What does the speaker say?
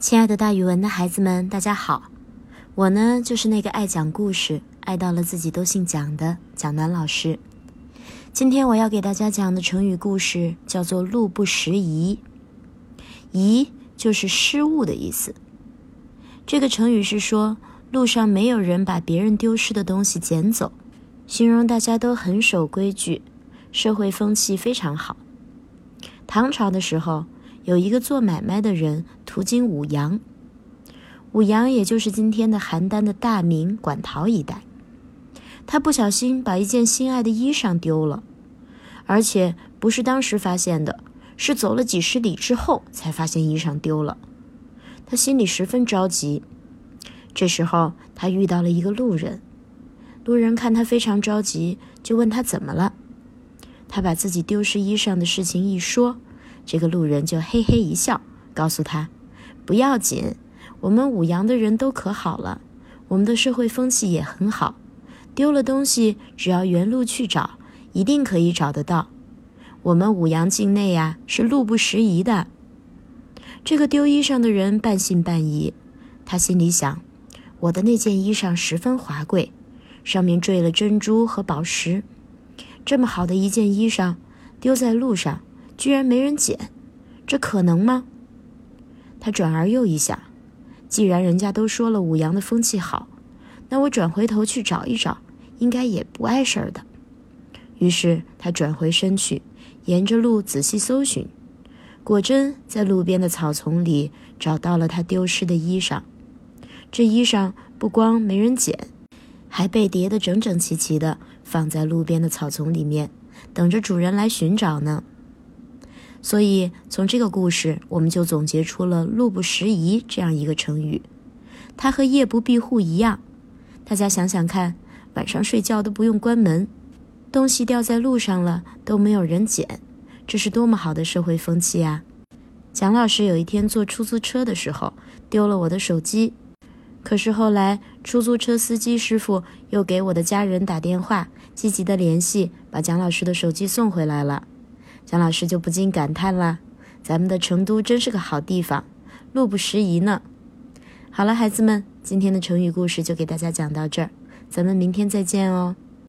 亲爱的，大语文的孩子们，大家好！我呢，就是那个爱讲故事、爱到了自己都姓蒋的蒋楠老师。今天我要给大家讲的成语故事叫做“路不拾遗”。遗就是失物的意思。这个成语是说路上没有人把别人丢失的东西捡走，形容大家都很守规矩，社会风气非常好。唐朝的时候。有一个做买卖的人途经武阳，武阳也就是今天的邯郸的大名馆陶一带，他不小心把一件心爱的衣裳丢了，而且不是当时发现的，是走了几十里之后才发现衣裳丢了，他心里十分着急。这时候他遇到了一个路人，路人看他非常着急，就问他怎么了，他把自己丢失衣裳的事情一说。这个路人就嘿嘿一笑，告诉他：“不要紧，我们五阳的人都可好了，我们的社会风气也很好。丢了东西，只要原路去找，一定可以找得到。我们五阳境内呀，是路不拾遗的。”这个丢衣裳的人半信半疑，他心里想：“我的那件衣裳十分华贵，上面缀了珍珠和宝石，这么好的一件衣裳，丢在路上。”居然没人捡，这可能吗？他转而又一想，既然人家都说了五阳的风气好，那我转回头去找一找，应该也不碍事儿的。于是他转回身去，沿着路仔细搜寻，果真在路边的草丛里找到了他丢失的衣裳。这衣裳不光没人捡，还被叠得整整齐齐的放在路边的草丛里面，等着主人来寻找呢。所以，从这个故事，我们就总结出了“路不拾遗”这样一个成语。它和“夜不闭户”一样。大家想想看，晚上睡觉都不用关门，东西掉在路上了都没有人捡，这是多么好的社会风气啊！蒋老师有一天坐出租车的时候丢了我的手机，可是后来出租车司机师傅又给我的家人打电话，积极的联系，把蒋老师的手机送回来了。蒋老师就不禁感叹啦：“咱们的成都真是个好地方，路不拾遗呢。”好了，孩子们，今天的成语故事就给大家讲到这儿，咱们明天再见哦。